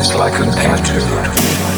Is like an etude.